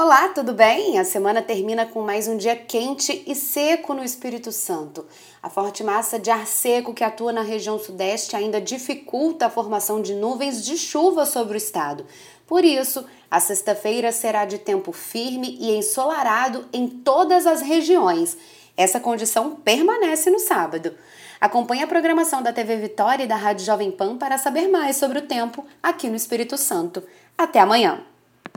Olá, tudo bem? A semana termina com mais um dia quente e seco no Espírito Santo. A forte massa de ar seco que atua na região sudeste ainda dificulta a formação de nuvens de chuva sobre o estado. Por isso, a sexta-feira será de tempo firme e ensolarado em todas as regiões. Essa condição permanece no sábado. Acompanhe a programação da TV Vitória e da Rádio Jovem Pan para saber mais sobre o tempo aqui no Espírito Santo. Até amanhã!